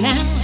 now.